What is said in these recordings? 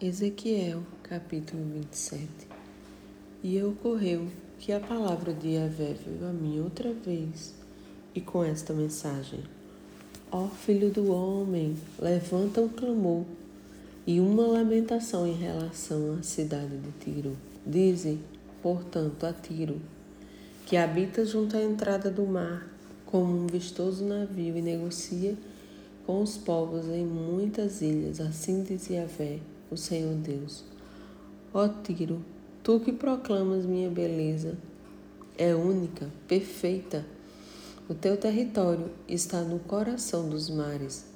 Ezequiel, capítulo 27 E ocorreu que a palavra de Yahvé veio a mim outra vez, e com esta mensagem: Ó filho do homem, levanta um clamor e uma lamentação em relação à cidade de Tiro. Dizem, portanto, a Tiro, que habita junto à entrada do mar, como um vistoso navio, e negocia com os povos em muitas ilhas. Assim diz Yahvé o Senhor Deus. Ó Tiro, tu que proclamas minha beleza, é única, perfeita. O teu território está no coração dos mares.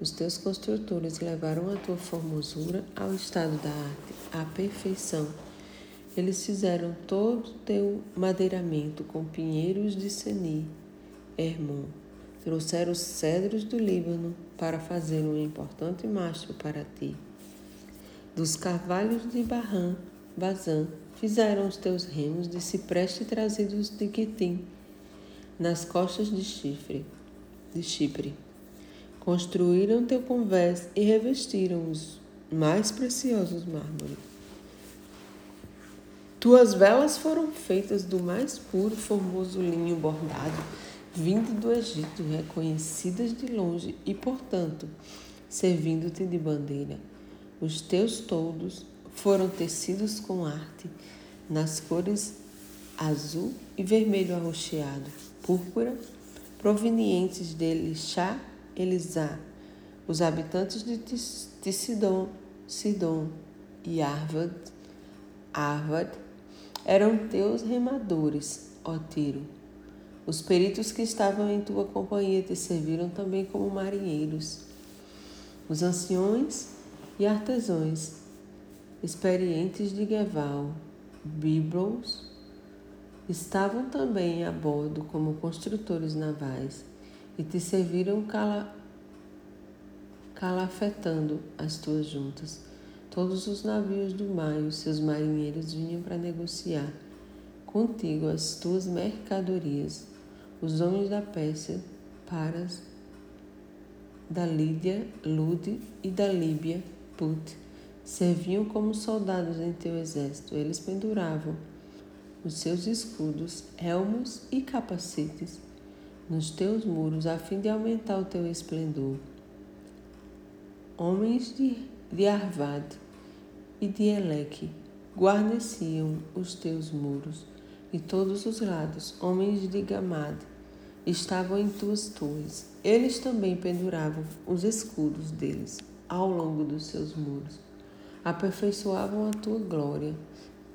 Os teus construtores levaram a tua formosura ao estado da arte, à perfeição. Eles fizeram todo o teu madeiramento com pinheiros de Seni, Hermon. Trouxeram os cedros do Líbano para fazer um importante mastro para ti. Dos carvalhos de Barrã, Bazã, fizeram os teus remos de cipreste trazidos de Quitim, nas costas de Chifre, de Chipre. Construíram teu convés e revestiram os mais preciosos mármores. Tuas velas foram feitas do mais puro e formoso linho bordado, vindo do Egito, reconhecidas de longe e, portanto, servindo-te de bandeira. Os teus toldos foram tecidos com arte, nas cores azul e vermelho arroxeado, púrpura, provenientes de Elixá, Elisá. Os habitantes de Sidom, Sidom e Arvad, Arvad eram teus remadores, ó Tiro. Os peritos que estavam em tua companhia te serviram também como marinheiros. Os anciões e artesãos experientes de Geval, Biblos, estavam também a bordo como construtores navais e te serviram cala, calafetando as tuas juntas. Todos os navios do mar e os seus marinheiros vinham para negociar contigo as tuas mercadorias. Os homens da Pérsia, Paras, da Lídia, Lude e da Líbia Put serviam como soldados em teu exército. Eles penduravam os seus escudos, elmos e capacetes nos teus muros a fim de aumentar o teu esplendor. Homens de, de Arvad e de Eleque guarneciam os teus muros e todos os lados. Homens de Gamad estavam em tuas torres. Eles também penduravam os escudos deles ao longo dos seus muros. Aperfeiçoavam a tua glória.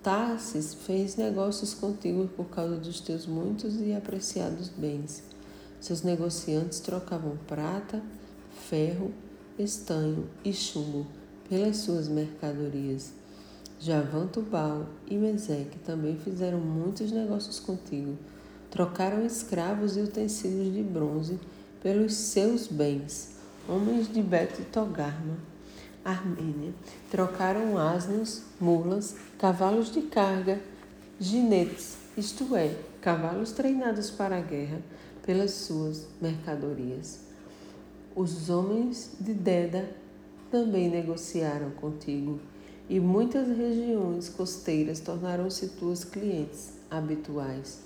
Tarsis fez negócios contigo por causa dos teus muitos e apreciados bens. Seus negociantes trocavam prata, ferro, estanho e chumbo pelas suas mercadorias. Javan, Tubal e Meseque também fizeram muitos negócios contigo. Trocaram escravos e utensílios de bronze pelos seus bens homens de Bet Togarma, Armênia, trocaram asnos, mulas, cavalos de carga, ginetes, isto é, cavalos treinados para a guerra, pelas suas mercadorias. Os homens de Deda também negociaram contigo, e muitas regiões costeiras tornaram-se tuas clientes habituais.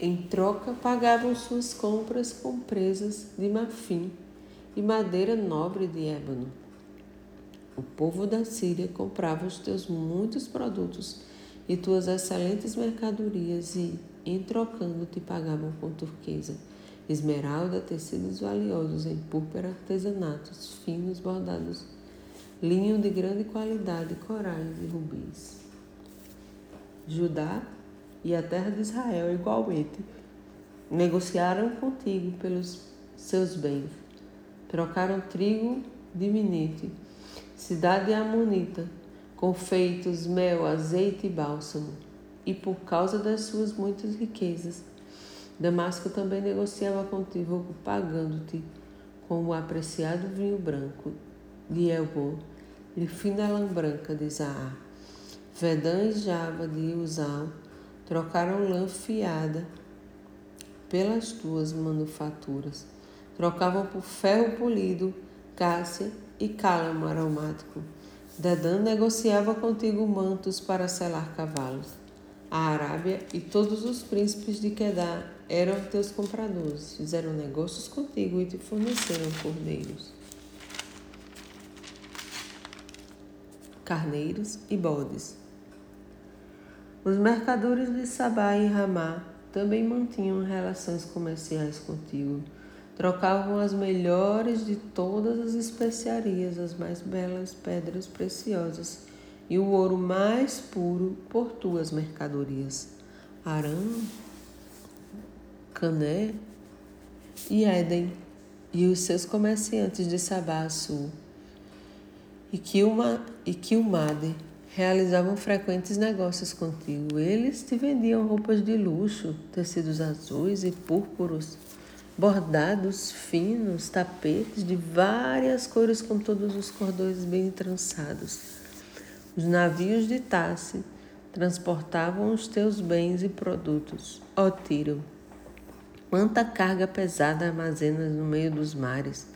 Em troca, pagavam suas compras com presas de marfim e madeira nobre de ébano. O povo da Síria comprava os teus muitos produtos e tuas excelentes mercadorias e, em trocando, te pagavam com turquesa, esmeralda, tecidos valiosos em púrpura, artesanatos finos bordados, linho de grande qualidade, corais e rubis. Judá e a terra de Israel igualmente negociaram contigo pelos seus bens trocaram trigo de Minite, cidade amonita, com feitos, mel, azeite e bálsamo, e por causa das suas muitas riquezas. Damasco também negociava contigo, pagando-te com o apreciado vinho branco de Elbô e fina lã branca de Zaar. Vedã e Java de Uzal trocaram lã fiada pelas tuas manufaturas trocavam por ferro polido, cássia e cálamo aromático. Dedã negociava contigo mantos para selar cavalos. A Arábia e todos os príncipes de Quedar eram teus compradores, fizeram negócios contigo e te forneceram cordeiros, carneiros e bodes. Os mercadores de Sabá e Ramá também mantinham relações comerciais contigo. Trocavam as melhores de todas as especiarias, as mais belas pedras preciosas e o ouro mais puro por tuas mercadorias. Arã, Cané e Éden e os seus comerciantes de Sabá Sul e Kilmade realizavam frequentes negócios contigo. Eles te vendiam roupas de luxo, tecidos azuis e púrpuros, bordados finos, tapetes de várias cores com todos os cordões bem trançados. Os navios de Tasse transportavam os teus bens e produtos. Ó Tiro, quanta carga pesada armazenas no meio dos mares.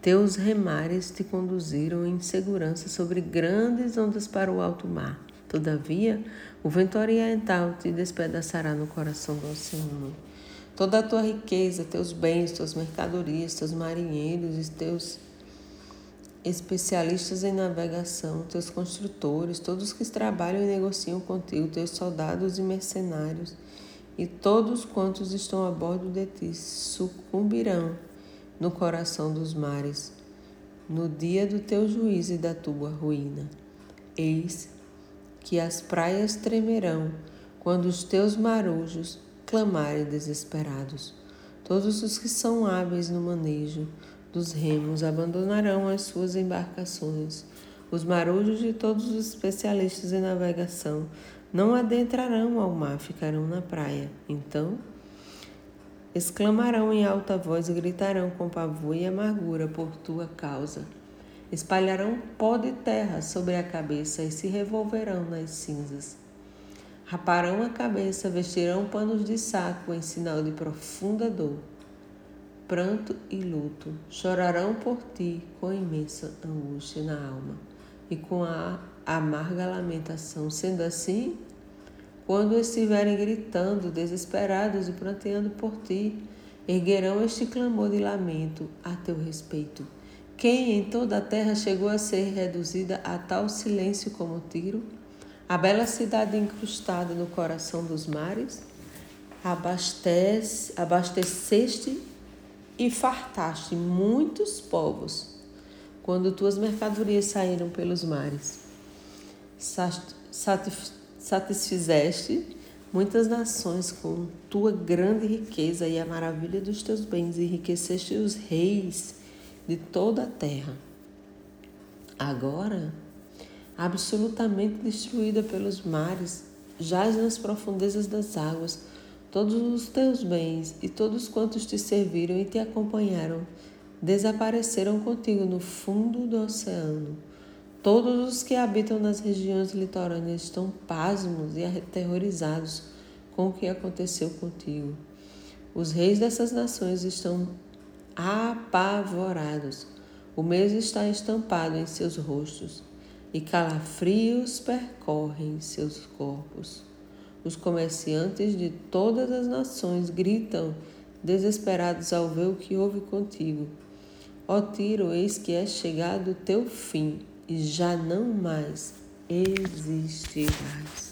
Teus remares te conduziram em segurança sobre grandes ondas para o alto mar. Todavia, o vento oriental te despedaçará no coração do oceano. Toda a tua riqueza, teus bens, tuas mercadorias, teus marinheiros e teus especialistas em navegação, teus construtores, todos que trabalham e negociam contigo, teus soldados e mercenários, e todos quantos estão a bordo de ti sucumbirão no coração dos mares, no dia do teu juízo e da tua ruína. Eis que as praias tremerão quando os teus marujos clamarem desesperados. Todos os que são hábeis no manejo dos remos abandonarão as suas embarcações. Os marujos de todos os especialistas em navegação não adentrarão ao mar, ficarão na praia. Então, Exclamarão em alta voz e gritarão com pavor e amargura por tua causa. Espalharão pó de terra sobre a cabeça e se revolverão nas cinzas. Raparão a cabeça, vestirão panos de saco em sinal de profunda dor. Pranto e luto chorarão por ti com imensa angústia na alma e com a amarga lamentação. Sendo assim, quando estiverem gritando, desesperados e pranteando por ti, erguerão este clamor de lamento a teu respeito. Quem em toda a terra chegou a ser reduzida a tal silêncio como Tiro? A bela cidade incrustada no coração dos mares? Abastece, abasteceste e fartaste muitos povos quando tuas mercadorias saíram pelos mares. Satisf satisfizeste muitas nações com tua grande riqueza e a maravilha dos teus bens, enriqueceste os reis de toda a terra. Agora, absolutamente destruída pelos mares, jaz nas profundezas das águas, todos os teus bens e todos quantos te serviram e te acompanharam desapareceram contigo no fundo do oceano. Todos os que habitam nas regiões litorâneas estão pasmos e aterrorizados com o que aconteceu contigo. Os reis dessas nações estão apavorados. O medo está estampado em seus rostos e calafrios percorrem seus corpos. Os comerciantes de todas as nações gritam, desesperados ao ver o que houve contigo. Ó Tiro, eis que é chegado o teu fim e já não mais existirás.